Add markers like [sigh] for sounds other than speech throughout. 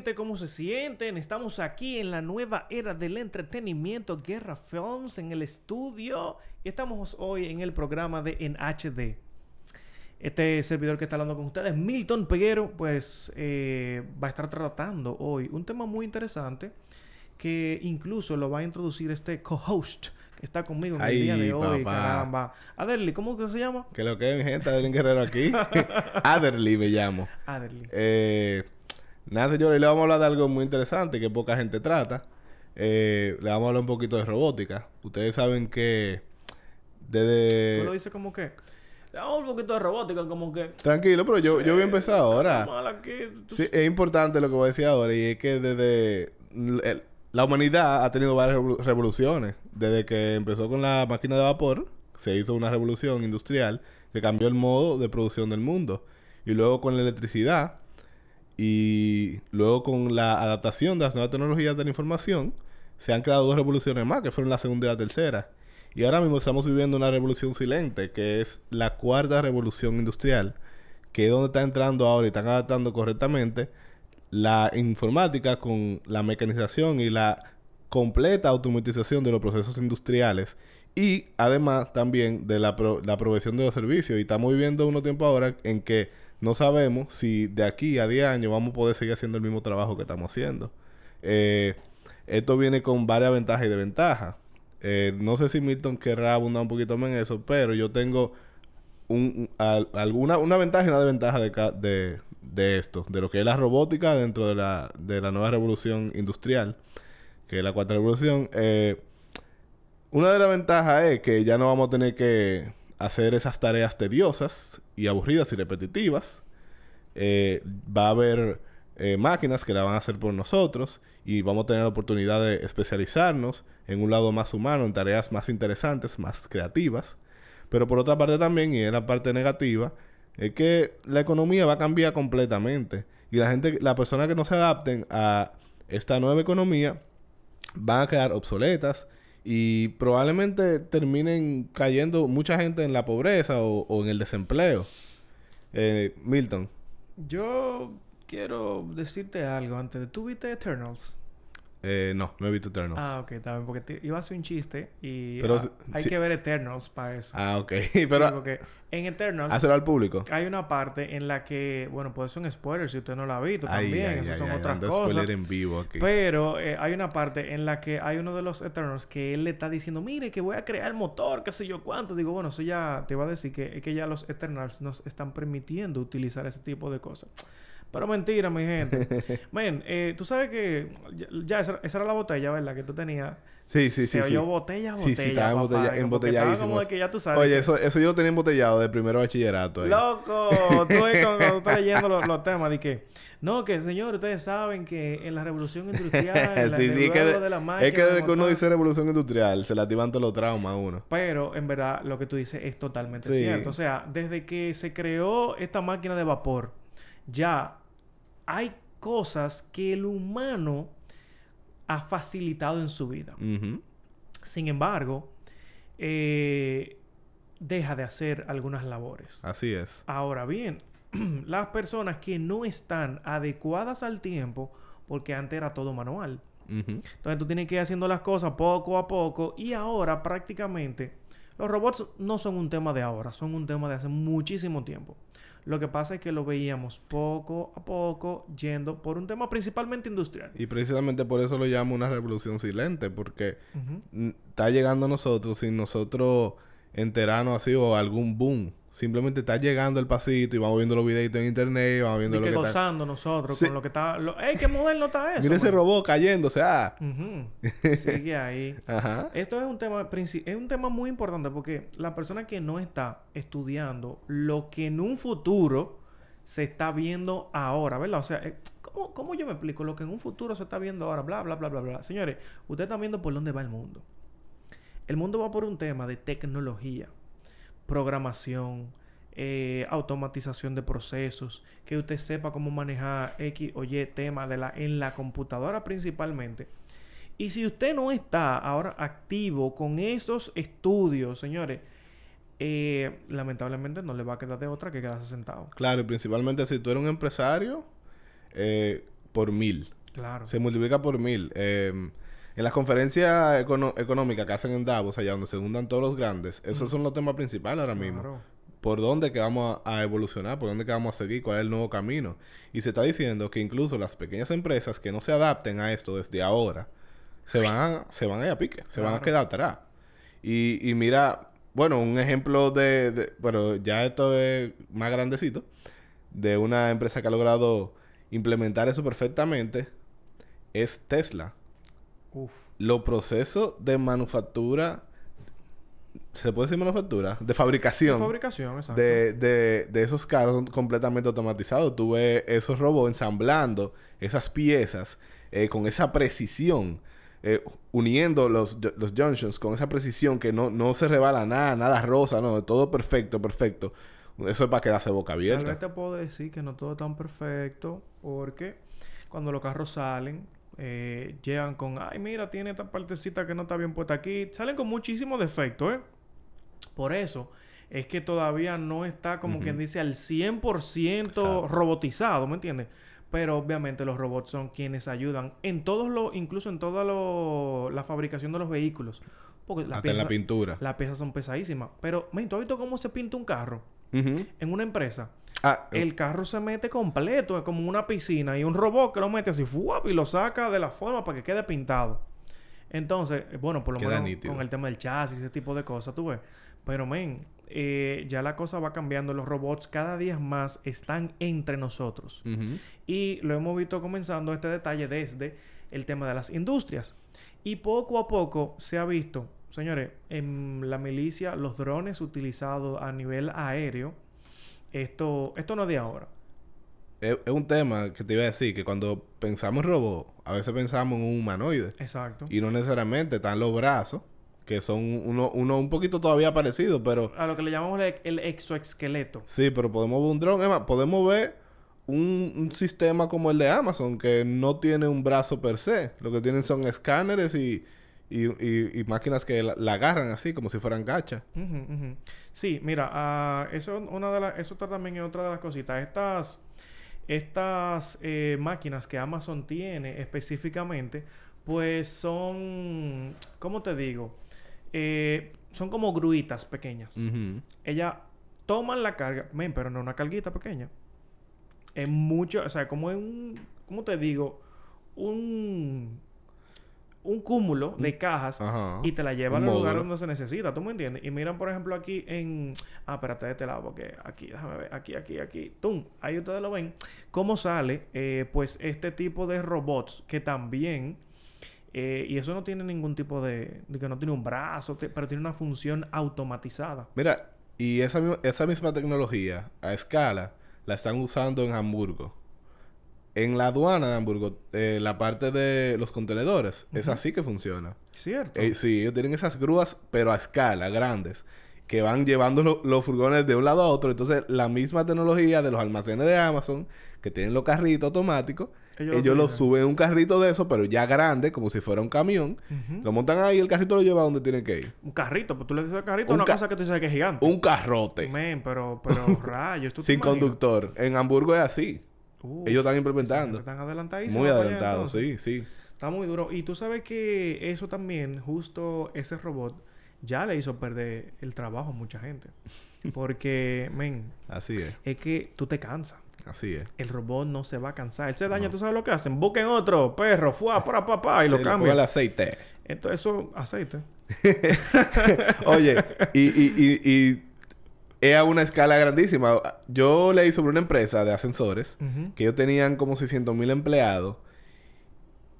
gente? ¿Cómo se sienten? Estamos aquí en la nueva era del entretenimiento Guerra Films en el estudio y estamos hoy en el programa de En HD. Este servidor que está hablando con ustedes, Milton Peguero, pues eh, va a estar tratando hoy un tema muy interesante que incluso lo va a introducir este co-host que está conmigo en el Ay, día de hoy. papá. Caramba. Aderly, ¿cómo que se llama? Que lo que es, mi gente, Adelín Guerrero aquí. [laughs] Aderly me llamo. Aderly. Eh, nada, señores, le vamos a hablar de algo muy interesante que poca gente trata. Eh, le vamos a hablar un poquito de robótica. Ustedes saben que Tú lo desde... dices como que... Damos un poquito de robótica, como que... Tranquilo, pero yo, yo voy a empezar ahora. Mal aquí, tú- Sí, es importante lo que voy a decir ahora y es que desde el- la humanidad ha tenido varias revolu- revoluciones. Desde que empezó con la máquina de vapor, se hizo una revolución industrial que cambió el modo de producción del mundo. Y luego con la electricidad y luego con la adaptación de las nuevas tecnologías de la información, se han creado dos revoluciones más, que fueron la segunda y la tercera. Y ahora mismo estamos viviendo una revolución silente, que es la cuarta revolución industrial, que es donde está entrando ahora y están adaptando correctamente la informática con la mecanización y la completa automatización de los procesos industriales y además también de la, pro- la provisión de los servicios. Y estamos viviendo unos tiempos ahora en que no sabemos si de aquí a 10 años vamos a poder seguir haciendo el mismo trabajo que estamos haciendo. Eh, esto viene con varias ventajas y desventajas. Eh, no sé si Milton querrá abundar un poquito más en eso, pero yo tengo un, un- al- alguna una ventaja y una desventaja de, de esto, de lo que es la robótica dentro de la, de la nueva revolución industrial, que es la cuarta revolución. Eh, una de las ventajas es que ya no vamos a tener que hacer esas tareas tediosas y aburridas y repetitivas. Eh, va a haber eh, máquinas que la van a hacer por nosotros y vamos a tener la oportunidad de especializarnos en un lado más humano, en tareas más interesantes, más creativas. Pero por otra parte también, y es la parte negativa, es que la economía va a cambiar completamente. Y la gente, las personas que no se adapten a esta nueva economía van a quedar obsoletas y probablemente terminen cayendo mucha gente en la pobreza o, o en el desempleo. Eh, Milton. Yo quiero decirte algo antes. ¿Tú viste Eternals? Eh, no, no he visto Eternals. Ah, ok, bien. Porque te- iba a hacer un chiste y... Pero ah, si- hay si- que ver Eternals para eso. Ah, ok. [laughs] Sí, Pero porque en Eternals hácelo al público. hay una parte en la que... Bueno, puede ser un spoiler si usted no la ha visto Ay, también. ay, Esas ay, son otras cosas. en vivo aquí. Pero eh, hay una parte en la que hay uno de los Eternals que él le está diciendo, mire, que voy a crear el motor, qué sé yo cuánto. Digo, bueno, eso ya te va a decir que, que ya los Eternals nos están permitiendo utilizar ese tipo de cosas. Pero mentira, mi gente. [laughs] Men, eh, tú sabes que ya, ya esa, esa era la botella, ¿verdad? Que tú tenías. Sí, sí, sí. Se sí. oyó botella, Sí, botella. sí, estaba papá, embotella- como que embotelladísimo. estaba como de que ya tú sabes. Oye, que- eso, eso yo lo tenía embotellado de primero bachillerato. ahí. Loco, [laughs] tú estás leyendo los, los temas de que, no, que señor, ustedes saben que en la revolución industrial, [laughs] en la, sí, sí, es que, de- de la es máquina que de desde que uno dice revolución industrial, se le activan todos los traumas a uno. Pero en verdad lo que tú dices es totalmente Sí. cierto. O sea, desde que se creó esta máquina de vapor, ya hay cosas que el humano ha facilitado en su vida. Sin embargo, eh, deja de hacer algunas labores. Así es. Ahora bien, [clears throat] las personas que no están adecuadas al tiempo, porque antes era todo manual. Entonces tú tienes que ir haciendo las cosas poco a poco y ahora prácticamente los robots no son un tema de ahora, son un tema de hace muchísimo tiempo. Lo que pasa es que lo veíamos poco a poco yendo por un tema principalmente industrial. Y precisamente por eso lo llamo una revolución silente, porque está llegando a nosotros sin nosotros enterarnos así o algún boom. Simplemente está llegando el pasito y vamos viendo los videitos en internet, vamos viendo Y lo que que está... gozando nosotros Sí. con lo que está... Lo... ¡Ey, qué moderno está [laughs] eso! Mira ese robot cayéndose, ah. Sigue ahí. [laughs] Ajá. Esto es un tema princi- es un tema muy importante porque la persona que no está estudiando lo que en un futuro se está viendo ahora, ¿verdad? O sea, eh, ¿cómo, cómo yo me explico lo que en un futuro se está viendo ahora? Bla, bla, bla, bla, bla. Señores, ustedes están viendo por dónde va el mundo. El mundo va por un tema de tecnología, programación, eh, automatización de procesos, que usted sepa cómo manejar X o Y tema de la, en la computadora principalmente. Y si usted no está ahora activo con esos estudios, señores, eh, lamentablemente no le va a quedar de otra que quedarse sentado. Claro, y principalmente si tú eres un empresario, eh, por mil. Claro. Se multiplica por mil. Eh, en las conferencias econo- económicas que hacen en Davos, allá donde se juntan todos los grandes, esos son los temas principales ahora mismo. Claro. por dónde que vamos a, a evolucionar, por dónde que vamos a seguir, cuál es el nuevo camino. Y se está diciendo que incluso las pequeñas empresas que no se adapten a esto desde ahora, se van a, se van a ir a pique, se van a quedar atrás. Y, y mira, bueno, un ejemplo de, de- bueno, ya esto es más grandecito, de una empresa que ha logrado implementar eso perfectamente, es Tesla. Uf. Los procesos de manufactura, ¿se puede decir manufactura? De fabricación De fabricación, exacto. de, de, de esos carros son completamente automatizados. Tú ves esos robots ensamblando esas piezas eh, con esa precisión, eh, uniendo los, los junctions con esa precisión que no, no se rebala nada, nada rosa, no, todo perfecto, perfecto. Eso es para quedarse boca Tal vez abierta. te puedo decir que no todo es tan perfecto porque cuando los carros salen, eh, llegan con, ay, mira, tiene esta partecita que no está bien puesta aquí. Salen con muchísimos defectos, ¿eh? Por eso es que todavía no está, como quien dice, al 100% Exacto. robotizado, ¿me entiendes? Pero obviamente los robots son quienes ayudan en todos los, incluso en toda lo- la fabricación de los vehículos. Porque las Hasta en la pintura. las piezas son pesadísimas. Pero, men, ¿tú has visto cómo se pinta un carro? En una empresa. Ah, El carro se mete completo, es como una piscina, y un robot que lo mete así, ¡fuap! y lo saca de la forma para que quede pintado. Entonces, eh, bueno, por lo Queda menos nítido. con el tema del chasis, ese tipo de cosas, tú ves. Pero, men, eh, ya la cosa va cambiando. Los robots cada día más están entre nosotros. Y lo hemos visto comenzando este detalle desde el tema de las industrias. Y poco a poco se ha visto, señores, en la milicia, los drones utilizados a nivel aéreo, esto, esto no es de ahora. Es, es un tema que te iba a decir que cuando pensamos en robot, a veces pensamos en un humanoide. Exacto. Y no necesariamente están los brazos, que son uno, uno un poquito todavía parecido, pero A lo que le llamamos el, el exoesqueleto. sí, pero podemos ver un dron. Más, podemos ver un, un sistema como el de Amazon, que no tiene un brazo per se. Lo que tienen son escáneres y, y, y- y máquinas que la, la agarran así, como si fueran gachas. Sí, mira, ah, eso, una de las, eso también es otra de las cositas. Estas, estas eh, máquinas que Amazon tiene específicamente, pues son, ¿cómo te digo? Eh, son como gruitas pequeñas. Ujú. Ellas toman la carga, men, pero no una carguita pequeña. Es mucho, o sea, como es un, ¿cómo te digo? Un, un cúmulo de cajas Ajá. y te la llevan Un al lugar donde se necesita, ¿tú me entiendes? Y miran, por ejemplo, aquí en... Ah, espérate de este lado, porque aquí, déjame ver, aquí, aquí, aquí, ¡tum! Ahí ustedes lo ven. ¿Cómo sale? eh, pues este tipo de robots que también... eh, y eso no tiene ningún tipo de... de que no tiene un brazo, te- pero tiene una función automatizada. Mira, y esa, esa misma tecnología a escala la están usando en Hamburgo. En la aduana de Hamburgo, eh, la parte de los contenedores, es así que funciona. ¿Cierto? Eh, sí, ellos tienen esas grúas, pero a escala, grandes, que van llevando lo- los furgones de un lado a otro. Entonces, la misma tecnología de los almacenes de Amazon, que tienen los carritos automáticos, Ellos ellos, lo suben en un carrito de eso, pero ya grande, como si fuera un camión. Lo montan ahí y el carrito lo lleva a donde tienen que ir. Un carrito, pues tú le dices al carrito Un una cosa que tú sabes que es gigante. Un carrote. Men, pero, pero [laughs] rayos, ¿tú Sin conductor. En Hamburgo es así. Uh, Ellos están implementando. Están adelantadísimos. Muy adelantados, sí, sí. Está muy duro. Y tú sabes que eso también, justo ese robot, ya le hizo perder el trabajo a mucha gente. [laughs] Porque, men, Así es. es que tú te cansas. Así es. El robot no se va a cansar. Él se daña, ¿tú sabes lo que hacen? Busquen otro perro, fuá, para papá, y [laughs] lo Sí, cambian. el aceite. Entonces, eso, aceite. [laughs] Oye, y, y, y, y es a una escala grandísima. Yo leí sobre una empresa de ascensores que ellos tenían como 600 mil empleados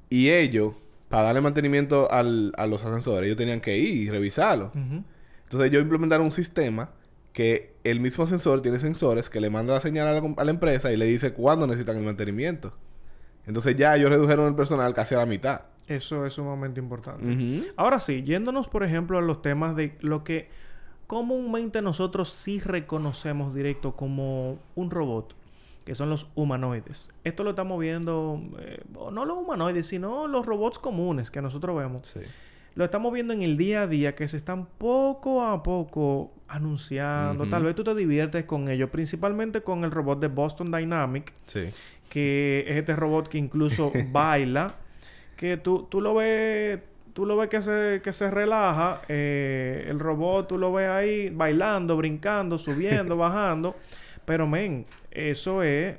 y ellos, para darle mantenimiento al- a los ascensores, ellos tenían que ir y revisarlo. Entonces ellos implementaron un sistema que el mismo ascensor tiene sensores que le manda la señal a la, com- a la empresa y le dice cuándo necesitan el mantenimiento. Entonces ya ellos redujeron el personal casi a la mitad. Eso es sumamente importante. Ahora sí, yéndonos, por ejemplo, a los temas de lo que comúnmente nosotros sí reconocemos directo como un robot, que son los humanoides. Esto lo estamos viendo, eh, no los humanoides, sino los robots comunes que nosotros vemos. Sí. Lo estamos viendo en el día a día que se están poco a poco anunciando. Tal vez tú te diviertes con ello, principalmente con el robot de Boston Dynamic, Sí. que es este robot que incluso [laughs] baila, que tú, tú lo ves, tú lo ves que se, que se relaja, eh, el robot tú lo ves ahí bailando, brincando, [laughs] subiendo, bajando, pero men, eso es...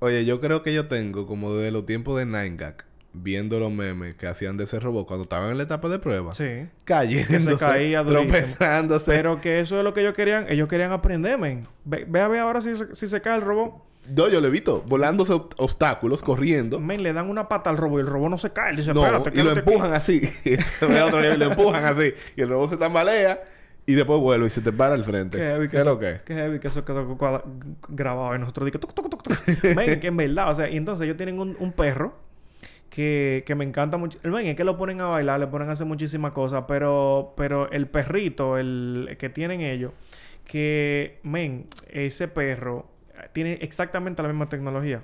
Oye, yo creo que yo tengo como desde los tiempos de Nine Gag viendo los memes que hacían de ese robot cuando estaban en la etapa de prueba. Sí. Cayéndose, se caía tropezándose. Pero que eso es lo que ellos querían, ellos querían aprender, men. Ve, ve a ver ahora si, si se cae el robot. No, yo lo he visto volándose ob- obstáculos, corriendo. Men, le dan una pata al robot y el robot no se cae. Él dice, No, espérate, y lo quédate aquí". empujan así. [laughs] Otro nivel, lo empujan así. Y el robot se tambalea y después vuelve y se te para al frente. Qué heavy ¿Qué que es eso, que? qué heavy que eso quedó grabado y nosotros tuc, tuc. Men, que en verdad, o sea, y entonces ellos tienen un, un perro que, que me encanta mucho. Men es que lo ponen a bailar, le ponen a hacer muchísimas cosas, pero, pero el perrito, el que tienen ellos, que, men, ese perro tiene exactamente la misma tecnología.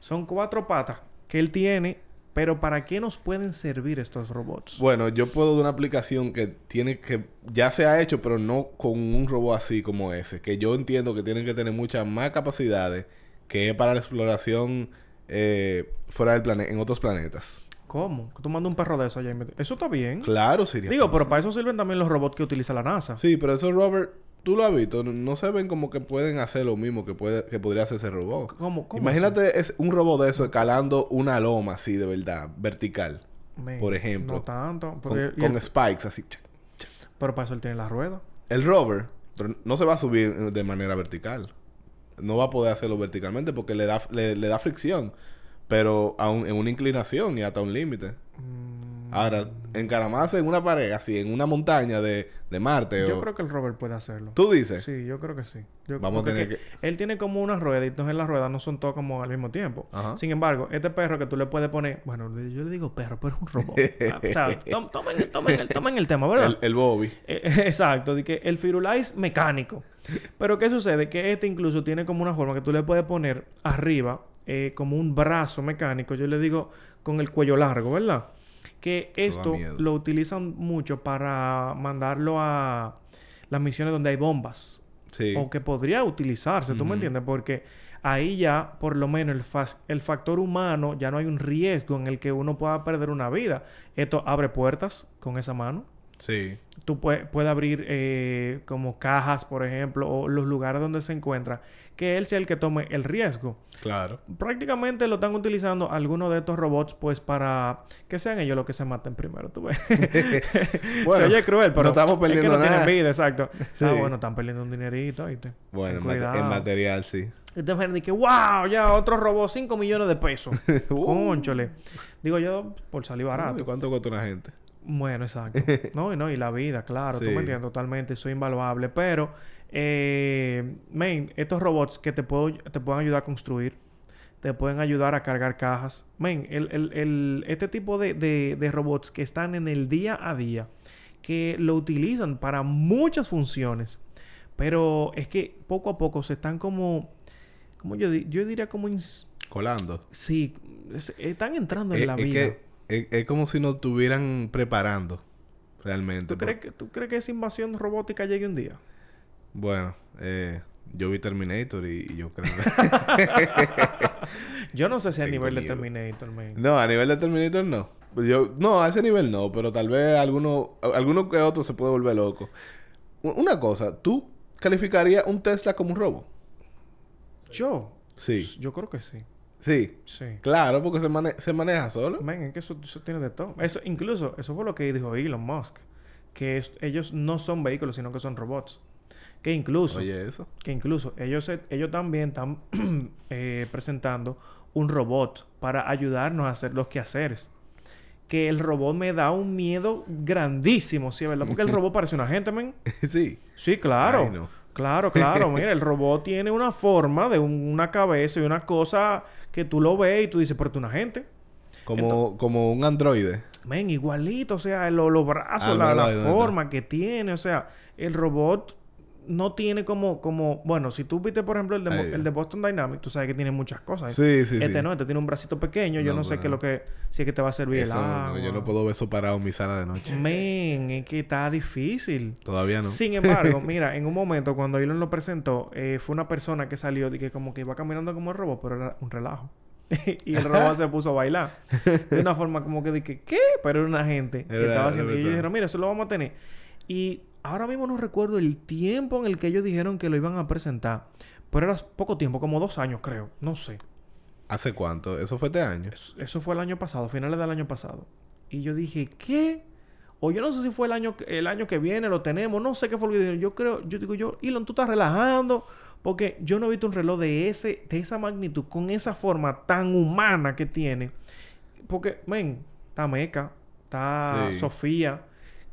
Son cuatro patas que él tiene, pero ¿para qué nos pueden servir estos robots? Bueno, yo puedo dar una aplicación que tiene que... Ya se ha hecho, pero no con un robot así como ese. Que yo entiendo que tienen que tener muchas más capacidades que es para la exploración eh, fuera del planeta, en otros planetas. ¿Cómo? Tú mandas un perro de eso allá Eso está bien. Claro, sería. Digo, pero para eso sirven también los robots que utiliza la NASA. Sí, pero esos Robert, tú lo has visto, no- se ven como que pueden hacer lo mismo que puede que podría hacer ese robot. ¿Cómo? cómo Imagínate es un robot de eso escalando una loma así de verdad, vertical, por ejemplo. No tanto. con, porque- y con el- spikes así. pero para eso él tiene la rueda. El rover pero no se va a subir de manera vertical. No va a poder hacerlo verticalmente porque le da, le, le da fricción. Pero aún en una inclinación y hasta un límite. Mm, Ahora, encaramarse en una pared, así, en una montaña de, de Marte. yo o... creo que el rover puede hacerlo. ¿Tú dices? Sí, yo creo que sí. Yo- Vamos a tener que Él tiene como una rueda y entonces las ruedas no son todas como al mismo tiempo. Ajá. Sin embargo, este perro que tú le puedes poner... Bueno, yo le digo perro, pero es un robot. [laughs] O sea, tom- tomen, tomen el, tomen el tema, ¿verdad? El, el Bobby. Eh, [laughs] exacto, de que el Firulais mecánico. Pero ¿qué sucede? Que este incluso tiene como una forma que tú le puedes poner arriba eh, como un brazo mecánico. Yo le digo con el cuello largo, ¿verdad? Que Eso esto lo utilizan mucho para mandarlo a las misiones donde hay bombas. Sí. O que podría utilizarse, ¿tú me entiendes? Porque ahí ya, por lo menos, el, fas- el factor humano, ya no hay un riesgo en el que uno pueda perder una vida. Esto abre puertas con esa mano. Sí. Tú puedes puede abrir eh, como cajas, por ejemplo, o los lugares donde se encuentra, que él sea el que tome el riesgo. Claro. Prácticamente lo están utilizando algunos de estos robots, pues para que sean ellos los que se maten primero. ¿tú ves? [laughs] Bueno, se oye cruel, pero no estamos es que perdiendo no tienen vida, exacto. [laughs] Sí. Ah, bueno, están perdiendo un dinerito, ¿viste? Bueno, en, mate- material, sí. Y te imaginas que, wow, ya otro robot, 5 millones de pesos. [laughs] Uh. Cónchole. Digo yo, por salir barato. ¿Cuánto cuesta una gente? Bueno, exacto. No, y no, y la vida, claro, tú Sí. me entiendes totalmente, es invaluable. Pero, eh, men, estos robots que te, puedo, te pueden ayudar a construir, te pueden ayudar a cargar cajas. Men, el, el, el- este tipo de, de, de robots que están en el día a día, que lo utilizan para muchas funciones, pero es que poco a poco se están como, como yo, yo diría como, Colando. sí, es- están entrando en la es vida. que es, es como si nos estuvieran preparando. Realmente. ¿Tú crees, que, ¿Tú crees que esa invasión robótica llegue un día? Bueno, eh, yo vi Terminator y, y yo creo [laughs] Yo no sé si a Tengo nivel de. Terminator, man. No, a nivel de Terminator no. Yo, no, a ese nivel no, pero tal vez alguno, alguno que otro se puede volver loco. Una cosa, ¿tú calificarías un Tesla como un robo? Yo. Sí. Yo creo que sí. Sí. Sí. Claro, porque se, mane- se maneja solo. Man, es que eso, eso tiene de todo. Eso, incluso, eso fue lo que dijo Elon Musk. Que es- ellos no son vehículos, sino que son robots. Que incluso, Oye, eso. que incluso ellos, ellos también están [clears throat] eh, presentando un robot para ayudarnos a hacer los quehaceres. Que el robot me da un miedo grandísimo, ¿sí? ¿Verdad? Porque el robot [laughs] parece una gente, man. sí. Sí, claro. Ay, no. Claro, claro. [laughs] Mira, el robot tiene una forma de un- una cabeza y una cosa que tú lo ves y tú dices, pero tú una gente. Como, como un androide. Men, igualito. O sea, lo- los brazos, Ah, la, la forma que tiene. O sea, el robot no tiene como, como, bueno, si tú viste, por ejemplo, el de, Ay. el de Boston Dynamics, tú sabes que tiene muchas cosas. Sí, sí, este sí. no, este tiene un bracito pequeño, yo No, sé qué es lo que, si es que te va a servir Eso, el no, agua. yo no puedo ver eso parado en mi sala de noche. Men, es que está difícil. Todavía no. Sin embargo, [laughs] mira, en un momento cuando Elon lo presentó, eh, fue una persona que salió y que como que iba caminando como el robot, pero era un relajo. [laughs] y el robot se puso a bailar. De una forma como que dije, ¿qué? Pero era una gente que estaba haciendo. Y ellos dijeron, mira, eso lo vamos a tener. Y ahora mismo no recuerdo el tiempo en el que ellos dijeron que lo iban a presentar. Pero era poco tiempo, como dos años, creo. No sé. ¿Hace cuánto? ¿Eso fue este año? Eso, eso fue el año pasado, finales del año pasado. Y yo dije, ¿qué? O yo no sé si fue el año, que- el año que viene, lo tenemos, no sé qué fue lo que dijeron. Yo creo, yo digo yo, Elon, tú estás relajando. Porque yo no he visto un reloj de ese, de esa magnitud, con esa forma tan humana que tiene. Porque, ven, está Meca, está Sí. Sofía,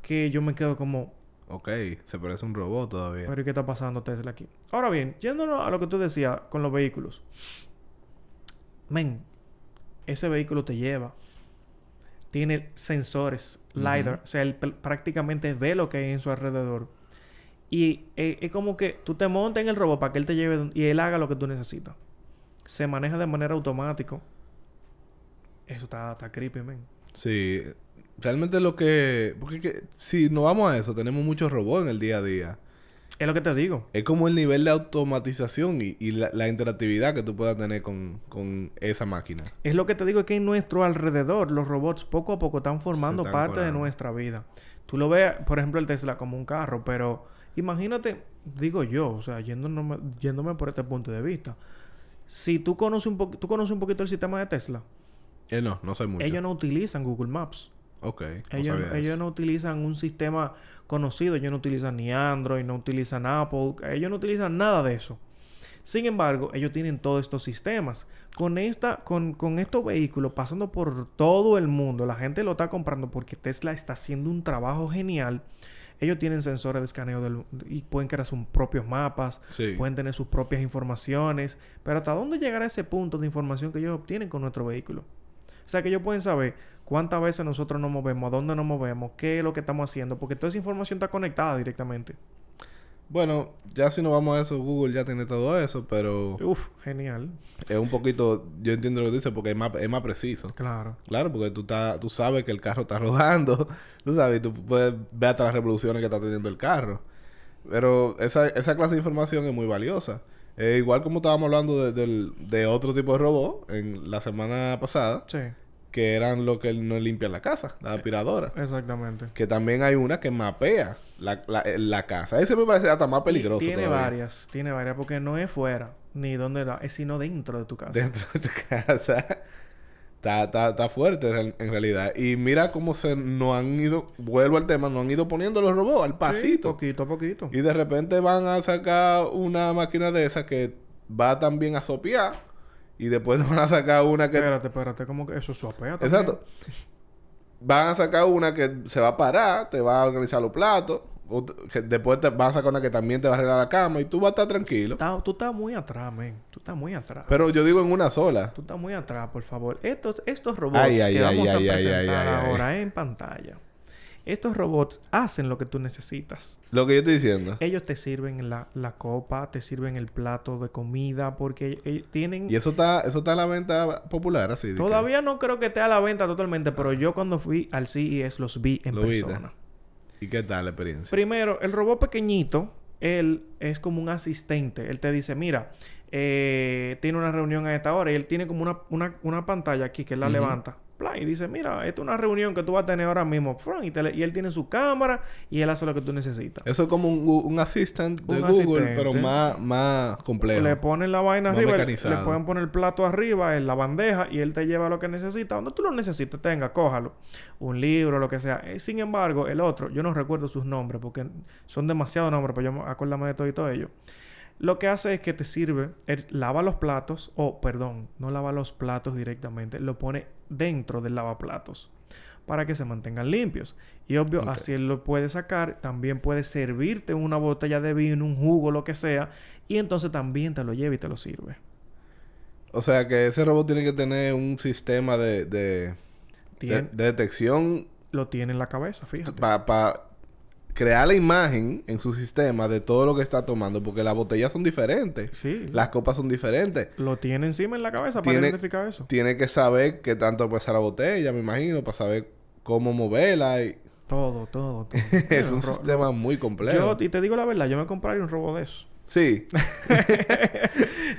que yo me quedo como, Ok, se parece un robot todavía. pero ¿y qué está pasando Tesla aquí? Ahora bien, yéndonos a lo que tú decías con los vehículos. Men, ese vehículo te lleva. Tiene sensores, LiDAR. O sea, él pr- prácticamente ve lo que hay en su alrededor. Y eh, es como que tú te montas en el robot para que él te lleve y él haga lo que tú necesitas. Se maneja de manera automática. Eso está, está creepy, men. Sí, realmente lo que... Porque que si nos vamos a eso, tenemos muchos robots en el día a día. Es lo que te digo. Es como el nivel de automatización y, y la, la interactividad que tú puedas tener con, con esa máquina. Es lo que te digo es que en nuestro alrededor los robots poco a poco están formando están parte de nuestra vida. Tú lo ves, por ejemplo, el Tesla como un carro, pero imagínate, digo yo, o sea, yéndome, yéndome por este punto de vista. Si tú conoces un poquito, tú conoces un poquito el sistema de Tesla, Eh, no, no mucho. ellos no utilizan Google Maps. Ok, no Ellos, sabía ellos no utilizan un sistema conocido. Ellos no utilizan ni Android, no utilizan Apple. Ellos no utilizan nada de eso. Sin embargo, ellos tienen todos estos sistemas. Con, esta, con, con estos vehículos pasando por todo el mundo, la gente lo está comprando porque Tesla está haciendo un trabajo genial. Ellos tienen sensores de escaneo del- y pueden crear sus propios mapas, Sí. pueden tener sus propias informaciones. Pero ¿hasta dónde llegará ese punto de información que ellos obtienen con nuestro vehículo? O sea, que ellos pueden saber cuántas veces nosotros nos movemos, a dónde nos movemos, qué es lo que estamos haciendo, porque toda esa información está conectada directamente. Bueno, ya si nos vamos a eso, Google ya tiene todo eso, pero Uf, genial. es un poquito... Yo entiendo lo que dice porque es más, es más preciso. Claro. Claro, porque tú, tú sabes que el carro está [laughs] rodando. Tú sabes, y tú puedes ver hasta las revoluciones que está teniendo el carro. Pero esa, esa clase de información es muy valiosa. Eh, igual como estábamos hablando de, del- de otro tipo de robot en la semana pasada, Sí, que eran los que no limpian la casa, la aspiradora. exactamente. Que también hay una que mapea la, la, la casa. Ese me parece hasta más peligroso. Tiene todavía. varias, tiene varias, porque no es fuera, ni donde da, es sino dentro de tu casa. dentro de tu [laughs] casa. Está, está, está fuerte en, real- en realidad. Y mira cómo se nos han ido, vuelvo al tema, nos han ido poniendo los robots al Sí, pasito. poquito a poquito. y de repente van a sacar una máquina de esa que va también a sopear. Y después [laughs] van a sacar una que... Espérate, espérate, como que eso suapea también. Exacto. Van a sacar una que se va a parar, te va a organizar los platos. o t- que después te van a sacar una que también te va a arreglar la cama y tú vas a estar tranquilo. Está- tú estás muy atrás, men. Tú estás muy atrás. Pero yo digo en una sola. Tú estás muy atrás, por favor. Estos, estos robots Ay, ay, que ay, vamos a presentar ay, ay, ahora en pantalla. Estos robots hacen lo que tú necesitas. Lo que yo estoy diciendo. Ellos te sirven la, la copa, te sirven el plato de comida, porque ellos tienen... Y eso está, eso está a la venta popular, así. que- Todavía no creo que esté a la venta totalmente, pero yo cuando fui al CES los vi en Lo persona. ¿Y qué tal la experiencia? Primero, el robot pequeñito, él es como un asistente. Él te dice, mira, eh, tiene una reunión a esta hora y él tiene como una, una, una pantalla aquí que él la levanta. Plan, Y dice, mira, esta es una reunión que tú vas a tener ahora mismo. Plan, Y, te le- y él tiene su cámara y él hace lo que tú necesitas. Eso es como un, un assistant de Un Google, asistente. pero más, más complejo. Le ponen la vaina Más arriba, le- pueden poner el plato arriba en la bandeja y él te lleva lo que necesita. Donde tú lo necesites, tenga, cójalo. Un libro, lo que sea. Eh, sin embargo, el otro, yo no recuerdo sus nombres porque son demasiados nombres, pero yo me- acuérdame de todo y todo ello. Lo que hace es que te sirve, él lava los platos, o perdón, no lava los platos directamente, lo pone dentro del lavaplatos para que se mantengan limpios. Y obvio, así él lo puede sacar, también puede servirte una botella de vino, un jugo, lo que sea, y entonces también te lo lleva y te lo sirve. O sea que ese robot tiene que tener un sistema de, de, de, Tien- de detección Lo tiene en la cabeza, fíjate. para crear la imagen en su sistema de todo lo que está tomando, porque las botellas son diferentes. Sí. Las copas son diferentes. Lo tiene encima en la cabeza para identificar eso. Tiene que saber qué tanto pesa la botella, me imagino, para saber cómo moverla. Y... Todo, todo, todo. [laughs] es un sistema muy complejo. Yo, y te digo la verdad, yo me compraría un robot de eso. Sí. [laughs]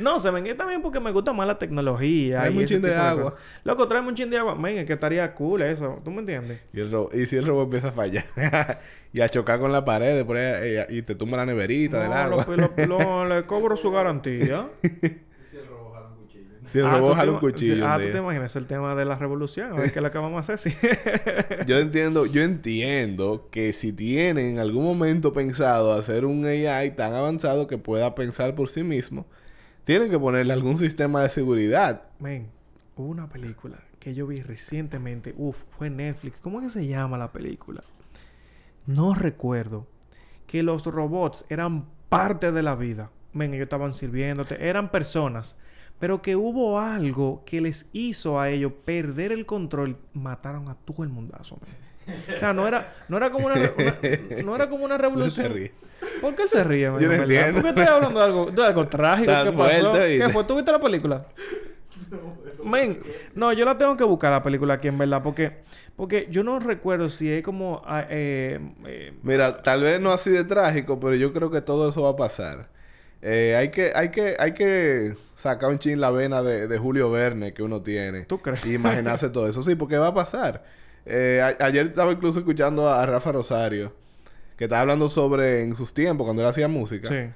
no, se ven también porque me gusta más la tecnología. Y un chin de agua. cosas. Loco, tráeme un chin de agua. Men, es que estaría cool eso. ¿Tú me entiendes? Y, el ro- y si el robot empieza a fallar [laughs] y a chocar con la pared por ahí, eh, y te tumba la neverita del agua. lo- lo- lo- [laughs] le cobro su garantía. [laughs] Si el Ah, robot ¿tú jala un cuchillo. Ah, un tú te imaginas el tema de la revolución. A ver qué es lo que vamos a hacer. Sí. Yo entiendo, yo entiendo que si tienen en algún momento pensado hacer un AI tan avanzado que pueda pensar por sí mismo, tienen que ponerle algún sistema de seguridad. Men, hubo una película que yo vi recientemente. Uf, fue Netflix. ¿Cómo es que se llama la película? No recuerdo. Que los robots eran parte de la vida. Men, ellos estaban sirviéndote. Eran personas. Pero que hubo algo que les hizo a ellos perder el control. Mataron a todo el mundazo, men. O sea, no era, no era como una, una- no era como una [laughs] No se revolución. ríe. ¿Por qué él se ríe, men, Yo no verdad? entiendo. ¿Por qué estoy hablando de algo, de algo [laughs] trágico? ¿Qué pasó? ¿Qué fue? ¿Tú viste la película? [laughs] Men, no, yo la tengo que buscar la película aquí en verdad, porque, porque yo no recuerdo si es como ah, eh, eh, Mira, tal vez no así de trágico, pero yo creo que todo eso va a pasar. Eh, hay que, hay que, hay que sacar un chin la vena de, de Julio Verne que uno tiene. ¿Tú crees? Y imaginarse todo eso. Sí, porque va a pasar. Eh, ayer estaba incluso escuchando a, Rafa Rosario, que estaba hablando sobre en sus tiempos, cuando él hacía música, sí.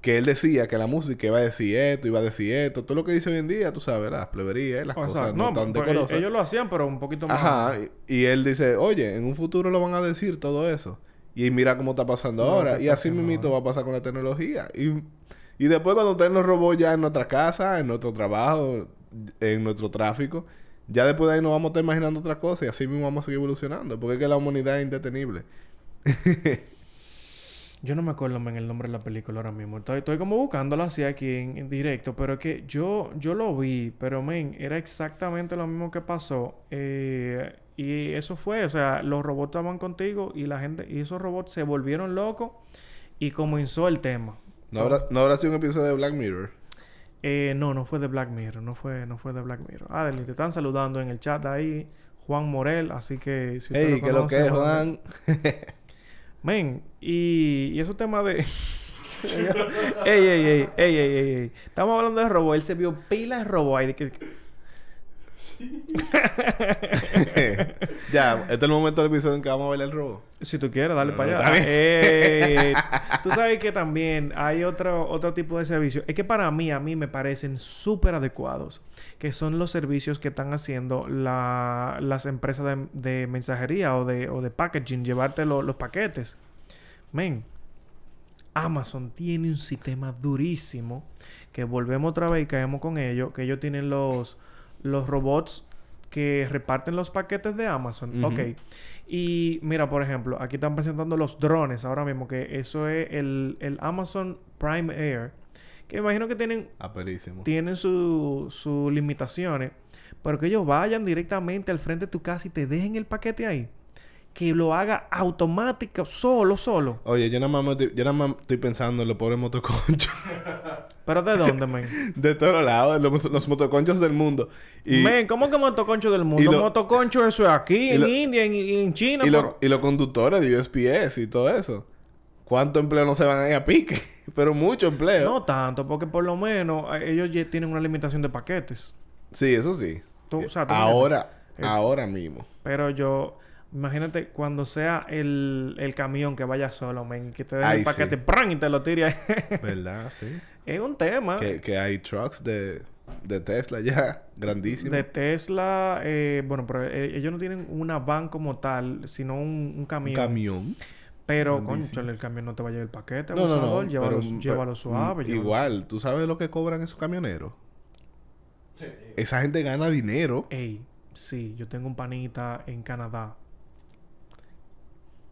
que él decía que la música iba a decir esto, iba a decir esto, todo lo que dice hoy en día, tú sabes, las pleberías, las O sea, cosas no, tan pues, decorosas. ellos lo hacían, pero un poquito más. Ajá, y, y él dice, oye, en un futuro lo van a decir todo eso. Y mira cómo está pasando ahora. Y así mismito va a pasar con la tecnología. Y, y después cuando estén los robots ya en nuestra casa, en nuestro trabajo, en nuestro tráfico, ya después de ahí nos vamos a estar imaginando otras cosas y así mismo vamos a seguir evolucionando. Porque es que la humanidad es indetenible. [laughs] Yo no me acuerdo men, el nombre de la película ahora mismo. Estoy, estoy como buscándola así aquí en, en directo, pero es que yo, yo lo vi, pero men, era exactamente lo mismo que pasó. Eh, y eso fue, o sea, los robots estaban contigo y la gente, y esos robots se volvieron locos y comenzó el tema. ¿No habrá, ¿No habrá sido un episodio de Black Mirror? Eh, no, no fue de Black Mirror, no fue, no fue de Black Mirror. Adeline, te están saludando en el chat ahí, Juan Morel, así que si usted ¡Ey, que lo conoce, que es, Juan! Men, y, y esos temas de. [laughs] [laughs] ey, ey, ey, ey, ey, ey, ey. Estamos hablando de robo. Él se vio pila de robo ahí. De que... [laughs] ya, este es el momento del episodio en que vamos a ver el robo. Si tú quieres, dale No, para no, allá. Eh, [laughs] tú sabes que también hay otro, otro tipo de servicio. Es que para mí, a mí me parecen súper adecuados. Que son los servicios que están haciendo la- las empresas de, de mensajería o de, o de packaging. Llevarte lo- los paquetes. Men, Amazon tiene un sistema durísimo. Que volvemos otra vez y caemos con ellos. Que ellos tienen los, los robots que reparten los paquetes de Amazon. Ok. Y mira, por ejemplo, aquí están presentando los drones ahora mismo, que eso es el, el Amazon Prime Air, que imagino que tienen, Aperísimo. tienen sus sus limitaciones, pero que ellos vayan directamente al frente de tu casa y te dejen el paquete ahí. Que lo haga automático, solo, solo. Oye, yo nada más, me yo nada más estoy pensando en los pobres motoconchos. ¿Pero de dónde, men? [laughs] de todos lados, los, los motoconchos del mundo. Y, Men, ¿cómo que motoconcho del mundo? y lo- motoconcho eso es aquí, en lo- India, en, en China. y, lo- y los conductores de USPS y todo eso. ¿Cuánto empleo no se van a ir a pique? [laughs] Pero mucho empleo. No tanto, porque por lo menos eh, ellos ya tienen una limitación de paquetes. Sí, eso sí. Tú- o sea, tú ahora, Eh, ahora mismo. Pero yo, imagínate cuando sea el, el camión que vaya solo, men, que te Ay, el paquete sí. y te lo tire ahí. ¿Verdad? Sí. es un tema. que, que hay trucks de, de Tesla ya, grandísimos. De Tesla, eh, bueno, pero eh, ellos no tienen una van como tal, sino un, un Un camión. camión. Pero, concho, el camión no te va a llevar el paquete, No, no, abusador. no. Llévalo, pero- llévalo pero- suave. llévalo Igual, ¿tú sabes lo que cobran esos camioneros? Esa gente gana dinero. Ey, sí, yo tengo un panita en Canadá.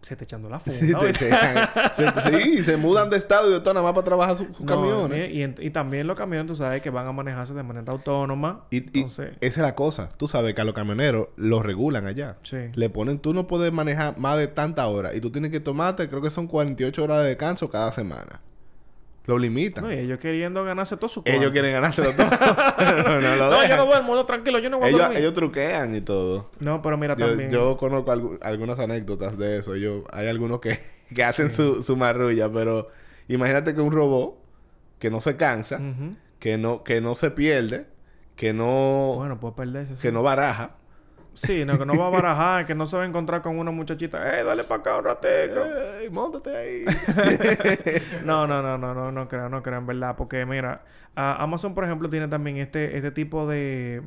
Se te echando la [laughs] funda. Sí, te- se, se- sí, se mudan de estado y todo nada más para trabajar sus sus No, camiones. Y, y- y también los camiones, tú sabes que van a manejarse de manera autónoma. Y, y Entonces, esa es la cosa. Tú sabes que a los camioneros los regulan allá. sí. Le ponen, tú no puedes manejar más de tanta hora. Y tú tienes que tomarte, creo que son 48 horas de descanso cada semana. Lo limitan. No, y ellos queriendo ganarse todo su ellos cuarto. quieren ganárselo todo. [laughs] no, no lo No, yo no duermo, no, tranquilo, yo no voy a ellos, dormir. ellos truquean y todo. No, pero mira Yo, también. yo conozco algu- algunas anécdotas de eso. Yo, hay algunos que, [laughs] que hacen Sí. su, su marrulla, pero imagínate que un robot que no se cansa, que no, que no se pierde, que no, Bueno, puede perderse. sí. que no baraja. Sí, no, que no va a barajar, que no se va a encontrar con una muchachita. ¡Eh, dale para acá un ratico! ¡Ey, montate ahí! [laughs] No, no, no, no, no, no creo, no creo, en verdad. Porque mira, Amazon, por ejemplo, tiene también este, este tipo de,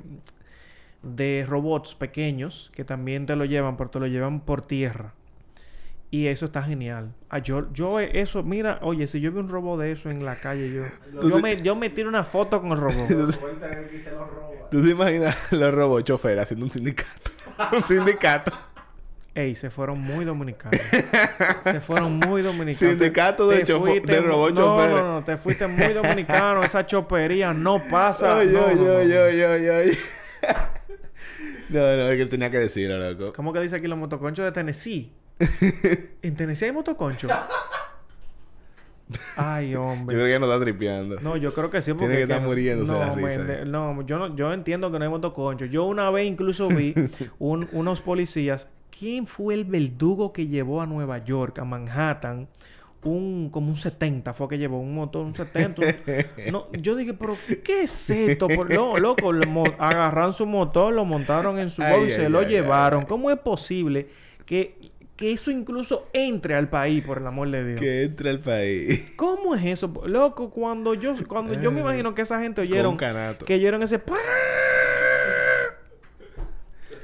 de robots pequeños que también te lo llevan, pero te lo llevan por tierra. Y eso está genial. Ah, yo, yo eso, mira, oye, si yo vi un robot de eso en la calle, yo, [laughs] yo me, yo me tiro una foto con el robot. [laughs] ¿Tú te imaginas [laughs] los robots choferes haciendo un sindicato? un sindicato. Ey, se fueron muy dominicanos. se fueron muy dominicanos. Sindicato de fuiste de robot no, choferes. No, no, te fuiste muy dominicano. Esa chopería no pasa. Oye, no, oye, no, no, oye, no. oye, oye, oye. No, no, es que él tenía que decirlo, loco. ¿Cómo que dice aquí los motoconchos de Tennessee? [laughs] ¿En Tennessee hay motoconchos? [laughs] Ay, Yo hombre. creo que no está tripeando. No, yo creo que sí. Tiene Porque que es estar la no, risa, no, yo no, yo entiendo que no hay motoconchos. Yo una vez incluso vi [laughs] un- unos policías. ¿Quién fue el verdugo que llevó a Nueva York, a Manhattan? Un, como un 70 fue que llevó un motor, un 70. un- no, yo dije, pero ¿qué es esto? Por, no, loco, lo mo- agarraron su motor, lo montaron en su bolsa y se ay, lo ay, llevaron. ay. ¿Cómo es posible que, que eso incluso entre al país, por el amor de Dios? Que entre al país. ¿Cómo es eso? Loco, cuando yo, cuando yo me Eh, imagino que esa gente oyeron que oyeron ese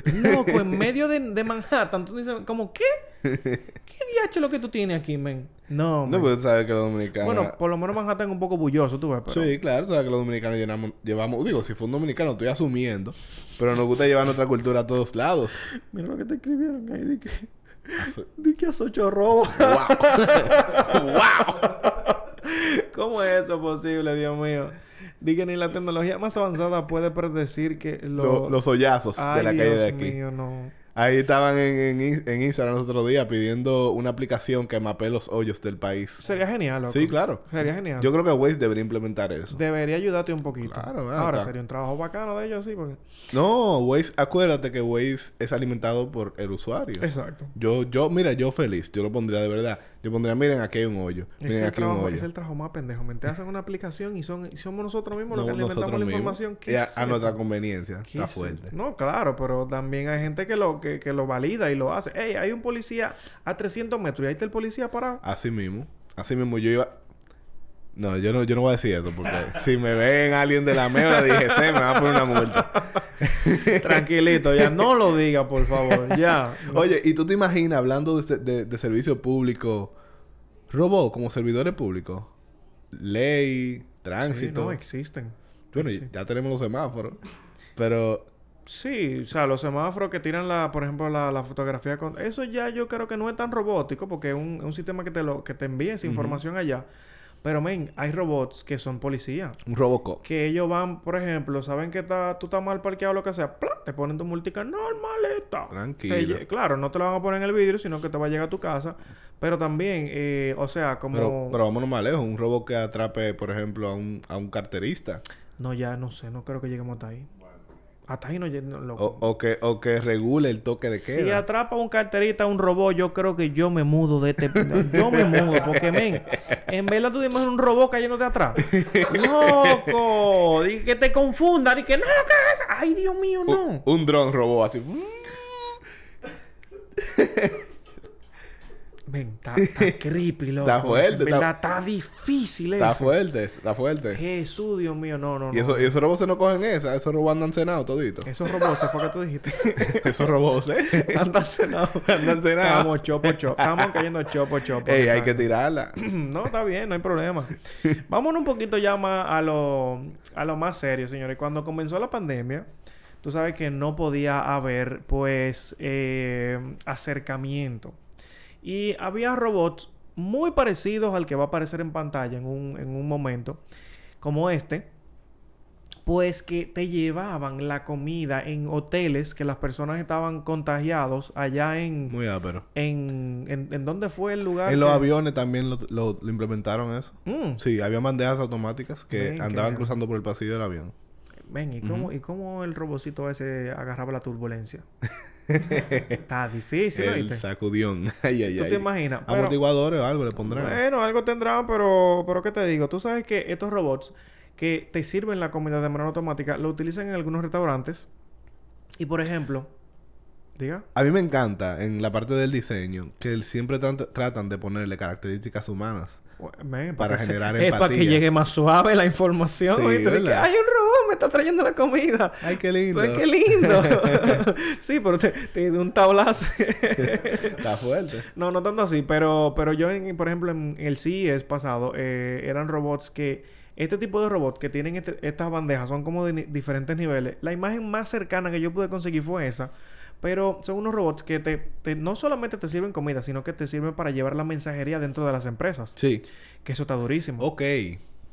Loco, en medio de, de Manhattan, tú dices, como, ¿qué? ¿Qué diache lo que tú tienes aquí, men? No, No, pues tú sabes que los dominicanos... Bueno, por lo menos Manhattan es un poco bulloso, tú ves, pero... Sí, claro, sabes que los dominicanos llenamos, llevamos... Digo, si fue un dominicano, estoy asumiendo. Pero nos gusta llevar nuestra cultura a todos lados. Mira lo que te escribieron ahí, di que... Di que has ocho robos. ¡Wow! ¡Wow! ¿Cómo es eso posible, Dios mío? Di que ni la tecnología más avanzada puede predecir que lo... Lo- los hoyazos Ay, de la calle de aquí. mío, no. Ahí estaban en, en, en Instagram los otros días pidiendo una aplicación que mapee los hoyos del país. Sería genial, loco. Sí, claro. Sería genial. Yo creo que Waze debería implementar eso. Debería ayudarte un poquito. Claro, ven Ahora sería un trabajo bacano de ellos, sí, porque... No, Waze, acuérdate que Waze es alimentado por el usuario. Exacto. Yo, yo, mira, yo feliz, yo lo pondría de verdad. Yo pondría, miren, aquí hay un hoyo. Miren, es, aquí hay un trabajo, hoyo. es el trabajo más pendejo. Me te hacen una aplicación y, son, y somos nosotros mismos los que nosotros la información. ¿Qué a, a nuestra conveniencia. ¿Qué Está es fuerte. esto? No, claro, pero también hay gente que lo, que, que lo valida y lo hace. Ey, hay un policía a 300 metros y ahí está el policía parado. Así mismo. Así mismo yo iba... No, yo no, yo no voy a decir esto porque si me ven alguien de la meo de DGC me va a poner una multa. [laughs] Tranquilito, ya no lo diga, por favor. Ya. Oye, ¿y tú te imaginas hablando de, se- de- de servicio público, robot como servidores públicos? Ley, Sí, tránsito. no, existen. bueno, Sí. ya tenemos los semáforos. Pero Sí, o sea, los semáforos que tiran la, por ejemplo, la, la fotografía con... Eso ya yo creo que no es tan robótico porque es un, un sistema que te lo, que te envía esa información allá. Pero, men, hay robots que son policías. un Robocop. Que ellos van, por ejemplo, saben que está, tú estás mal parqueado o lo que sea, ¡plá! te ponen tu multica normalita. Tranquilo. Te claro, no te lo van a poner en el vidrio, sino que te va a llegar a tu casa. Pero también, eh, o sea, como... Pero, pero vámonos más lejos. Un robot que atrape, por ejemplo, a un, a un carterista. No, ya no sé, no creo que lleguemos hasta ahí. Hasta ahí no lleguemos. O, o que, o que regule el toque de Si queda. atrapa un carterista, un robot, yo creo que yo me mudo de este... yo me mudo, porque, men, en verdad tú imaginas un robot cayéndote atrás. [laughs] ¡Loco! Y que te confundan y que no, ¿qué? ¡Ay, Dios mío, no! Un, un dron robot así. [laughs] Ven, [laughs] está, creepy, loco. Está fuerte, está- difícil eso. Está fuerte, está fuerte. Jesús, Dios mío, no, no, no. Y, eso, y esos robots se no cogen esa. Esos robots andan cenados toditos. Esos robots, ¿se fue que tú dijiste? [laughs] esos robots, ¿eh? [laughs] Andan cenados. andan cenados. Estamos chopo, chopo. Estamos cayendo chopo, chopo. Ey, hay que tirarla. [clears throat] no, está bien, no hay problema. Vámonos un poquito ya más a lo, a lo más serio, señores. Cuando comenzó la pandemia, tú sabes que no podía haber, pues, eh, acercamiento. Y había robots muy parecidos al que va a aparecer en pantalla en un, en un momento, como este, pues que te llevaban la comida en hoteles que las personas estaban contagiados allá en... Muy ápero. En, en, en dónde fue el lugar? En los aviones también lo, lo- lo implementaron eso. Mm. Sí, había bandejas automáticas que Ven, andaban que- cruzando por el pasillo del avión. Ven, ¿y cómo, ¿y cómo el robocito ese agarraba la turbulencia? [laughs] Está difícil, [laughs] el ¿oíste? sacudión. [laughs] ay, ay, ¿Tú ay. te imaginas? Pero- Amortiguadores o algo le pondrán. Bueno, algo tendrán, pero, pero ¿qué te digo? Tú sabes que estos robots que te sirven la comida de manera automática lo utilizan en algunos restaurantes. Y por ejemplo, diga. A mí me encanta en la parte del diseño que siempre tratan de ponerle características humanas. Para se- generar Es para que empatía. llegue más suave la información. ¿verdad? hay un robot, me está trayendo la comida. Ay, qué lindo. Pues qué lindo. [laughs] [laughs] sí, pero te, te de un tablazo. [laughs] Está fuerte. No, no tanto así, pero, pero yo, en- por ejemplo, en el CES pasado, eh, eran robots que, este tipo de robots que tienen este- estas bandejas son como de diferentes niveles. La imagen más cercana que yo pude conseguir fue esa, pero son unos robots que te, te- no solamente te sirven comida, sino que te sirven para llevar la mensajería dentro de las empresas. Sí. Que eso está durísimo. Ok.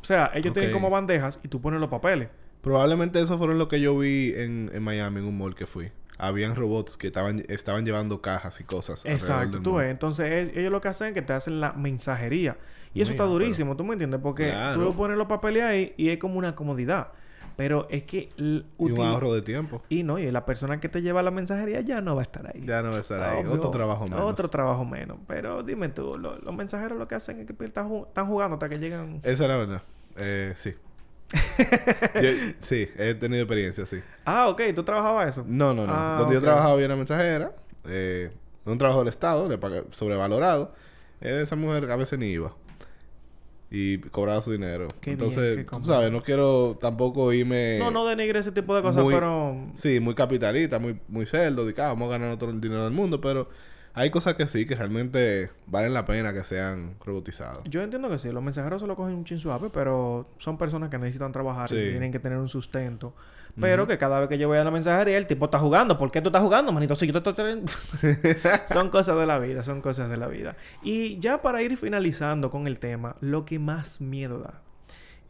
O sea, ellos tienen como bandejas y tú pones los papeles. Probablemente eso fueron lo que yo vi en, en Miami, en un mall que fui. Habían robots que estaban, estaban llevando cajas y cosas. Exacto, tú ves. Entonces, ellos lo que hacen es que te hacen la mensajería. Y eso Mira, está pero- durísimo, ¿tú me entiendes? Porque tú lo pones los papeles ahí y es como una comodidad. Pero es que... Y un ahorro de tiempo. Y no, y la persona que te lleva la mensajería ya no va a estar ahí. Ya no va a estar ahí. Obvio. Otro trabajo menos. Otro trabajo menos. Pero dime tú, lo- los mensajeros lo que hacen es que están, ju- están jugando hasta que llegan... Esa es la verdad. Eh, sí. [laughs] Yo- sí, he tenido experiencia, sí. Ah, ok. ¿Tú trabajabas eso? No, no, no. Ah, Donde ok. yo trabajaba había una mensajera. Eh, un trabajo del Estado, le sobrevalorado. Eh, esa mujer a veces ni iba. Y cobraba su dinero. Qué bien, Entonces, qué tú sabes, no quiero tampoco irme... no, no denigre ese tipo de cosas, muy- pero... Sí, muy capitalista, muy, muy cerdo, de que ah, vamos a ganar todo el dinero del mundo, pero hay cosas que sí, que realmente valen la pena que sean robotizadas. Yo entiendo que sí, los mensajeros se lo cogen un chin suave, pero son personas que necesitan trabajar y tienen que tener un sustento. Pero que cada vez que yo voy a la mensajería, el tipo está jugando. ¿Por qué tú estás jugando, manito? Si yo te estoy [laughs] son cosas de la vida, son cosas de la vida. Y ya para ir finalizando con el tema, lo que más miedo da.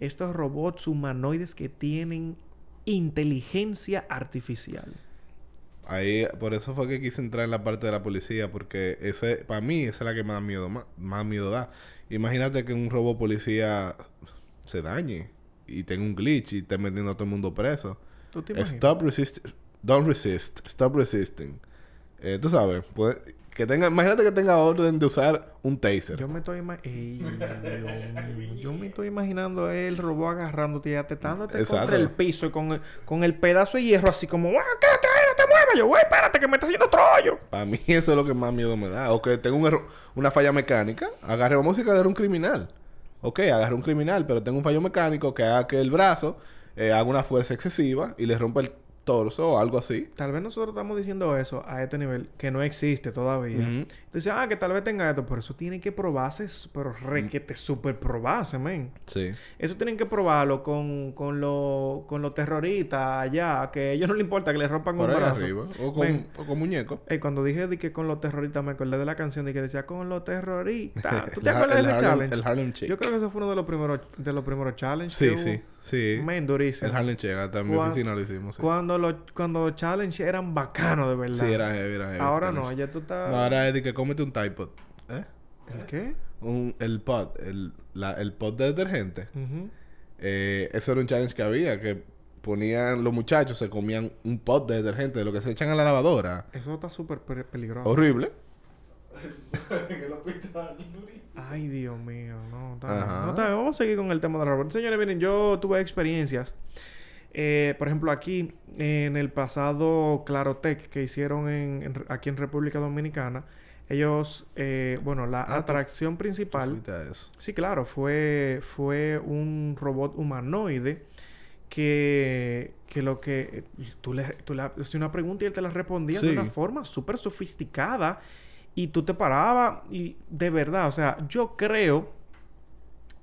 Estos robots humanoides que tienen inteligencia artificial. Ahí, por eso fue que quise entrar en la parte de la policía, porque ese, para mí, esa es la que más miedo, más, más miedo da. Imagínate que un robot policía se dañe y tenga un glitch y esté metiendo a todo el mundo preso. ¿Tú te? Stop resist, don't resist, stop resisting. Eh, tú sabes, pues, que tenga, imagínate que tenga orden de usar un taser. Yo me estoy ima- Ey, Dios mío. Yo me estoy imaginando el robot agarrándote y atetándote Exacto. contra el piso y con el, con el pedazo de hierro así como, ¡Ah, te muevas! Yo, güey, espérate que me está haciendo otro hoyo. Para mí [laughs] eso es lo que más miedo me da. O que tengo un erro- una falla mecánica. Agarre, vamos a agarre un criminal. Ok, agarre un criminal, pero tengo un fallo mecánico que haga que el brazo eh, haga una fuerza excesiva y le rompa el torso o algo así. Tal vez nosotros estamos diciendo eso a este nivel que no existe todavía. Entonces, ah, que tal vez tenga esto, pero eso tiene que probarse, pero Mm. requete super probarse, men. Sí. Eso tienen que probarlo con, con los con los terroristas allá, que a ellos no les importa que les rompan Por un ahí brazo. arriba. O con, Men. o con muñeco. Ey, cuando dije de que con los terroristas, me acordé de la canción de que decía con los terroristas. [laughs] ¿Tú te acuerdas de ese Harlem- challenge? El Harlem Shake. Yo creo que eso fue uno de los primeros, de los primeros challenges. Sí, que sí. hubo. Sí. Men, durísimo. El Harlem Shake. Hasta en mi oficina lo hicimos. Sí, Cuando los cuando los challenges eran bacanos, de verdad. Sí, era heavy, era heavy. Ahora challenge. no, ya tú estás... No, ahora es de que cómete un Tide Pod. ¿Eh? ¿El qué? Un, el pod. El, la, el pod de detergente. Ujú. Eh, eso era un challenge que había, que ponían, los muchachos se comían un pot de detergente de lo que se echan a la lavadora. Eso está súper pe- peligroso. Horrible. Ay, Dios mío, no, está. No, está. Vamos a seguir con el tema de la robot. Señores, miren, yo tuve experiencias. Eh, por ejemplo, aquí en el pasado Clarotec que hicieron en, en- aquí en República Dominicana, ellos, eh, bueno, la Ah, atracción Tú principal, fuiste a eso. sí, claro, fue, fue un robot humanoide que, que lo que tú le, tú le hacías una pregunta y él te la respondía de una forma súper sofisticada y tú te parabas y de verdad, o sea, yo creo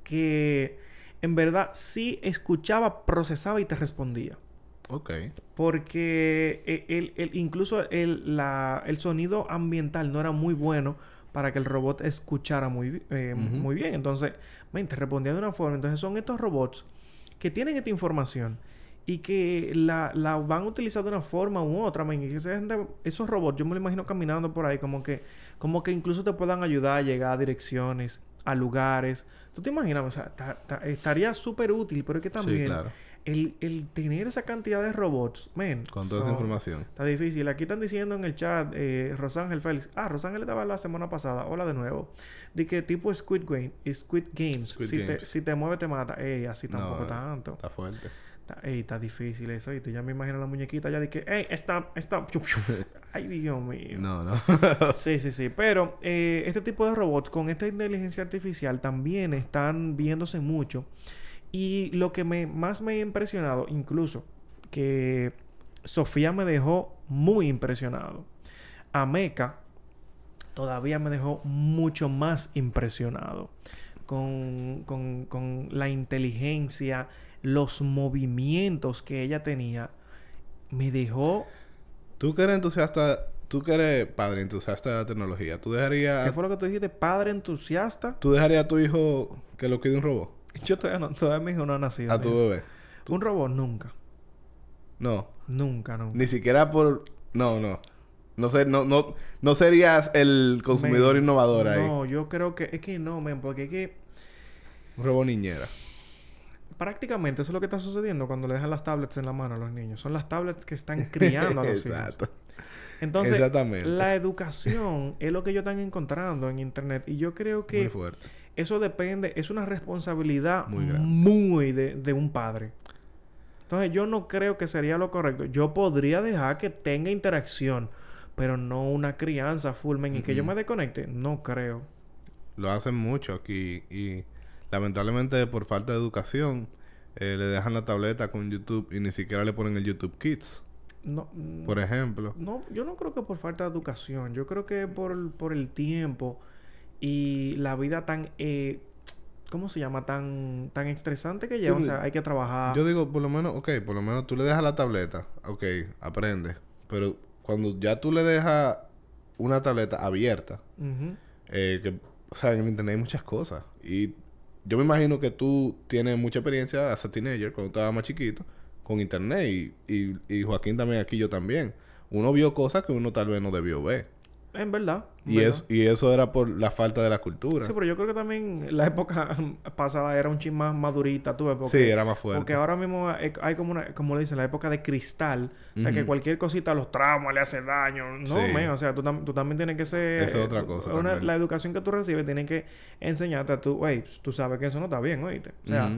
que en verdad sí escuchaba, procesaba y te respondía. Ok. Porque e- el, el- incluso el, la- el sonido ambiental no era muy bueno para que el robot escuchara muy, eh, muy bien. Entonces, men, te respondía de una forma. Entonces, son estos robots que tienen esta información y que la, la van a utilizar de una forma u otra. Y gente- esos robots, yo me lo imagino caminando por ahí, como que, como que incluso te puedan ayudar a llegar a direcciones, a lugares. ¿Tú te imaginas? O sea, ta- ta- estaría súper útil, pero es que también Sí, claro. El, el tener esa cantidad de robots, men. Con toda esa información. Está difícil. Aquí están diciendo en el chat, eh, Rosángel Félix. Ah, Rosángel estaba la semana pasada. Hola de nuevo. De que tipo Squid Game, Squid Games. Squid si, Te, Games. si te mueve, te mata. Ey, así tampoco No, tanto. Está fuerte. Está, ey, está difícil eso. Y tú ya me imagino la muñequita ya de que, ey. Chup, chup. [laughs] Ay, Dios mío. No, no. [laughs] Sí, sí, sí. Pero eh, este tipo de robots con esta inteligencia artificial también están viéndose mucho. Y lo que me, más me ha impresionado, incluso, que Sofía me dejó muy impresionado. Ameca todavía me dejó mucho más impresionado. Con, con, con la inteligencia, los movimientos que ella tenía. Me dejó... Tú que eres entusiasta, tú que eres padre entusiasta de la tecnología, ¿tú dejarías, ¿Qué fue lo que tú dijiste? Padre entusiasta. ¿tú dejarías a tu hijo que lo cuide un robot? Yo todavía no, todavía mi hijo no ha nacido. A tu bebé. Un robot nunca. No. Nunca, nunca. Ni siquiera por... No, no. No, no, no, no serías el consumidor Men, innovador ahí. No, yo creo que... Es que no, men. Porque es que... Un robot niñera. Prácticamente eso es lo que está sucediendo cuando le dejan las tablets en la mano a los niños. Son las tablets que están criando a los [laughs] hijos. Exacto. Entonces, Exactamente. la educación es lo que ellos están encontrando en Internet. Y yo creo Muy que fuerte. Eso depende... Es una responsabilidad Muy grande. muy de, de un padre. Entonces, yo no creo que sería lo correcto. Yo podría dejar que tenga interacción, pero no una crianza full, men, y que yo me desconecte. No creo. Lo hacen mucho aquí y lamentablemente por falta de educación eh, le dejan la tableta con YouTube y ni siquiera le ponen el YouTube Kids, No, por ejemplo. no, yo no creo que por falta de educación. Yo creo que por, por el tiempo y la vida tan... Eh, ¿Cómo se llama? Tan, tan estresante que lleva. o sea, hay que trabajar. Yo digo, por lo menos, ok, por lo menos tú le dejas la tableta, ok, aprende. Pero cuando ya tú le dejas una tableta abierta, eh, que, o sea, en el internet hay muchas cosas. Y yo me imagino que tú tienes mucha experiencia as a teenager, cuando estabas más chiquito, con internet. Y, y, y Joaquín también, aquí yo también. Uno vio cosas que uno tal vez no debió ver. En verdad. en Y, verdad. eso, y eso era por la falta de la cultura. Sí, pero yo creo que también la época [laughs] pasada era un chin más madurita, tú ves, porque, Sí, era más fuerte. Porque ahora mismo hay como una, como le dicen, la época de cristal. O sea, que cualquier cosita, los traumas le hace daño. No, Sí. men, o sea, tú, tam- tú también tienes que ser... Esa es otra cosa una- la educación que tú recibes tiene que enseñarte a tú, wey, tú sabes que eso no está bien, oíste. O sea,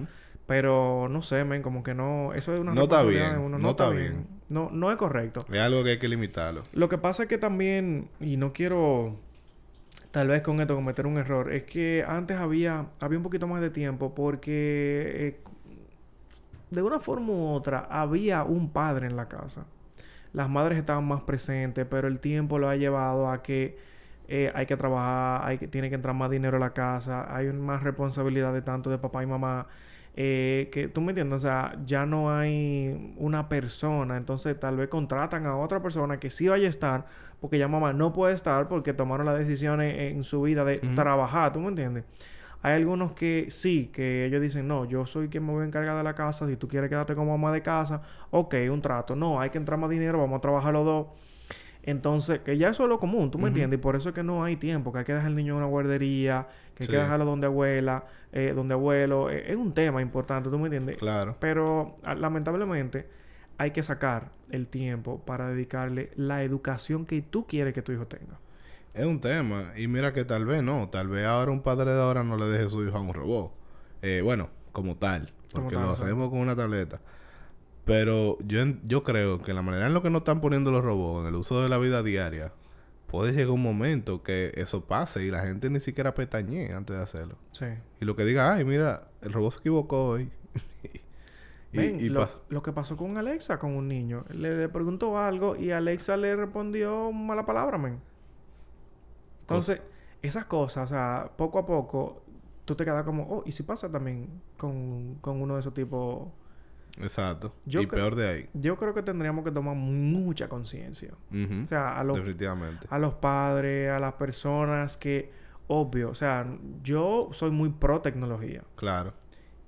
pero no sé, men, como que no... Eso es una No está bien, de uno. no está bien. No, no es correcto. Es algo que hay que limitarlo. Lo que pasa es que también, y no quiero tal vez con esto cometer un error, es que antes había, había un poquito más de tiempo porque eh, de una forma u otra había un padre en la casa. Las madres estaban más presentes, pero el tiempo lo ha llevado a que eh, hay que trabajar, hay que, tiene que entrar más dinero a la casa, hay más responsabilidad de tanto de papá y mamá. Eh, que tú me entiendes, o sea, ya no hay una persona, entonces tal vez contratan a otra persona que sí vaya a estar, porque ya mamá no puede estar porque tomaron las decisiones en su vida de trabajar, ¿tú me entiendes? Hay algunos que sí, que ellos dicen, no, yo soy quien me voy a encargar de la casa, si tú quieres quedarte como mamá de casa, ok, un trato, no, hay que entrar más dinero, vamos a trabajar los dos. Entonces, que ya eso es lo común, ¿tú me entiendes? Y por eso es que no hay tiempo, que hay que dejar al niño en una guardería, que hay Sí. que dejarlo donde abuela, eh, donde abuelo. eh, es un tema importante, ¿tú me entiendes? Claro. Pero ah, lamentablemente hay que sacar el tiempo para dedicarle la educación que tú quieres que tu hijo tenga. Es un tema. Y mira que tal vez no. Tal vez ahora un padre de ahora no le deje su hijo a un robot. Eh, bueno, como tal. Como Porque tal, lo hacemos con una tableta. Pero yo, yo creo que la manera en lo que nos están poniendo los robots, en el uso de la vida diaria, puede llegar un momento que eso pase y la gente ni siquiera pestañee antes de hacerlo. Sí. Y lo que diga, ay, mira, el robot se equivocó hoy. [laughs] y, Ven, y lo, lo que pasó con Alexa, con un niño. Le, le preguntó algo y Alexa le respondió mala palabra, men. Entonces, esas cosas, o sea, poco a poco, tú te quedas como, oh, ¿y si pasa también con, con uno de esos tipos Exacto. Yo y peor de ahí. Yo creo que tendríamos que tomar mucha conciencia. O sea, a los, Definitivamente. a los padres, a las personas que, obvio, o sea, yo soy muy pro tecnología. Claro.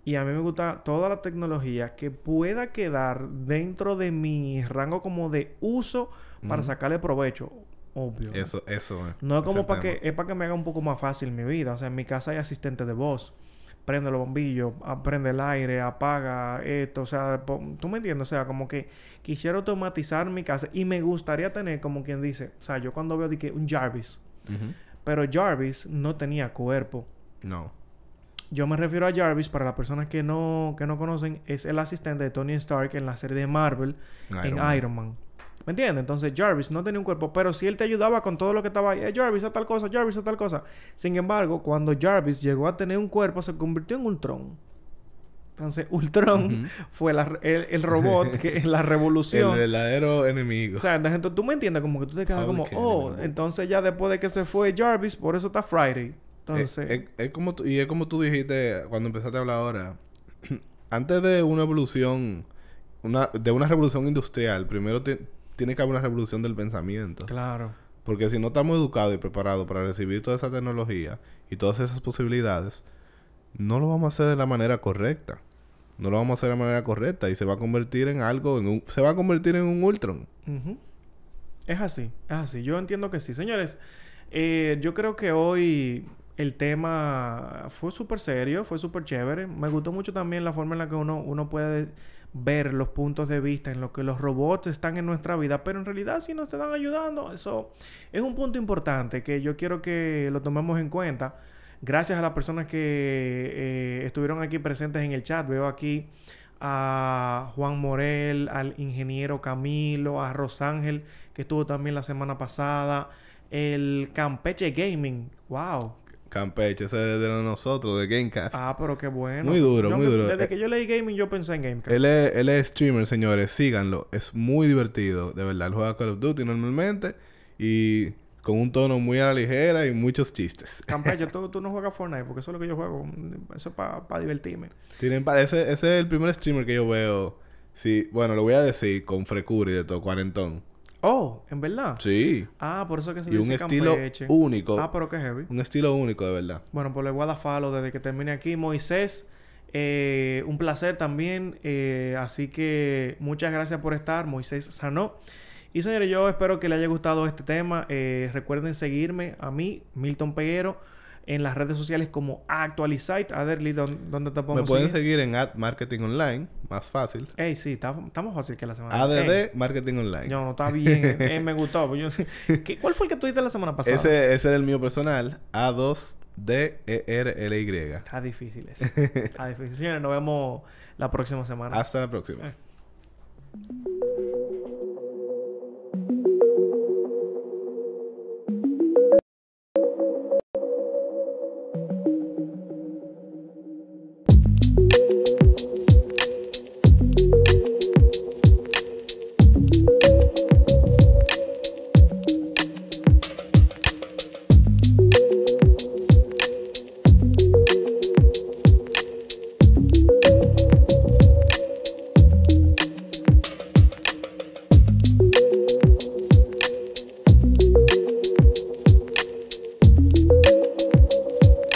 Y a mí me gusta toda la tecnología que pueda quedar dentro de mi rango como de uso para sacarle provecho. Obvio. Eso, eso es. No es como para que, es para que me haga un poco más fácil mi vida. O sea, en mi casa hay asistente de voz. Prende los bombillos, prende el aire, apaga esto. O sea, tú me entiendes. O sea, como que quisiera automatizar mi casa. Y me gustaría tener, como quien dice, o sea, yo cuando veo que un Jarvis. Pero Jarvis no tenía cuerpo. No. Yo me refiero a Jarvis, para las personas que no, que no conocen, es el asistente de Tony Stark en la serie de Marvel Iron en Man. Iron Man. ¿Me entiendes? Entonces Jarvis no tenía un cuerpo, pero sí él te ayudaba con todo lo que estaba ahí. Eh, Jarvis a tal cosa, Jarvis a tal cosa. Sin embargo, cuando Jarvis llegó a tener un cuerpo, se convirtió en Ultron. Entonces, [laughs] Ultron fue la- el, el robot que en [laughs] la El revolución. verdadero enemigo. O sea, entonces tú me entiendes, como que tú te quedas como, Public oh, entonces ya después de que se fue Jarvis, por eso está Friday. Eh, Entonces, es, es como y es como tú dijiste cuando empezaste a hablar ahora. [clears throat] Antes de una evolución, una, de una revolución industrial, primero ti- tiene que haber una revolución del pensamiento. claro. Porque si no estamos educados y preparados para recibir toda esa tecnología y todas esas posibilidades, no lo vamos a hacer de la manera correcta. No lo vamos a hacer de la manera correcta y se va a convertir en algo, en un, se va a convertir en un Ultron. Es así, es así. Yo entiendo que sí. Señores, eh, yo creo que hoy el tema fue súper serio, fue súper chévere. Me gustó mucho también la forma en la que uno, uno puede ver los puntos de vista en lo que los robots están en nuestra vida, pero en realidad si nos están ayudando, eso es un punto importante que yo quiero que lo tomemos en cuenta. Gracias a las personas que eh, estuvieron aquí presentes en el chat. Veo aquí a Juan Morel, al ingeniero Camilo, a Rosángel, que estuvo también la semana pasada, el Campeche Gaming. ¡Wow! Campeche, ese es de nosotros, de Gamecast. Ah, pero qué bueno. Muy duro, Yo muy duro. Desde Eh, que yo leí gaming, yo pensé en Gamecast. Él es, él es streamer, señores. Síganlo. Es muy divertido. De verdad. Él juega Call of Duty normalmente. Y con un tono muy a la ligera y muchos chistes. Campeche, [laughs] tú, tú no juegas Fortnite, porque eso es lo que yo juego. Eso es para divertirme. Tienen, pa- ese, ese es el primer streamer que yo veo. Sí, bueno, lo voy a decir con frecura y de todo, cuarentón. Oh, ¿en verdad? Sí. Ah, por eso que se Y un estilo Campeche. único. Ah, pero qué heavy. Un estilo único, de verdad. Bueno, pues le voy a dar desde que termine aquí. Moisés, eh, un placer también. eh, así que muchas gracias por estar. Moisés Sanó. Y señores, yo espero que les haya gustado este tema. Eh, recuerden seguirme a mí, Milton Peguero, en las redes sociales como Actualizite. Aderly, ¿dón- ¿dónde te Me podemos pueden seguir? seguir en Ad Marketing Online, más fácil. Ey, sí, está, está más fácil que la semana ADD Ey, Marketing Online. No, no, está bien. [laughs] Eh, me gustó. Pues yo- ¿Qué- ¿Cuál fue el que tuviste la semana pasada? Ese, ese era el mío personal. A2DERLY. Está difícil ese. Está difícil. Señores, nos vemos la próxima semana. Hasta la próxima. Eh.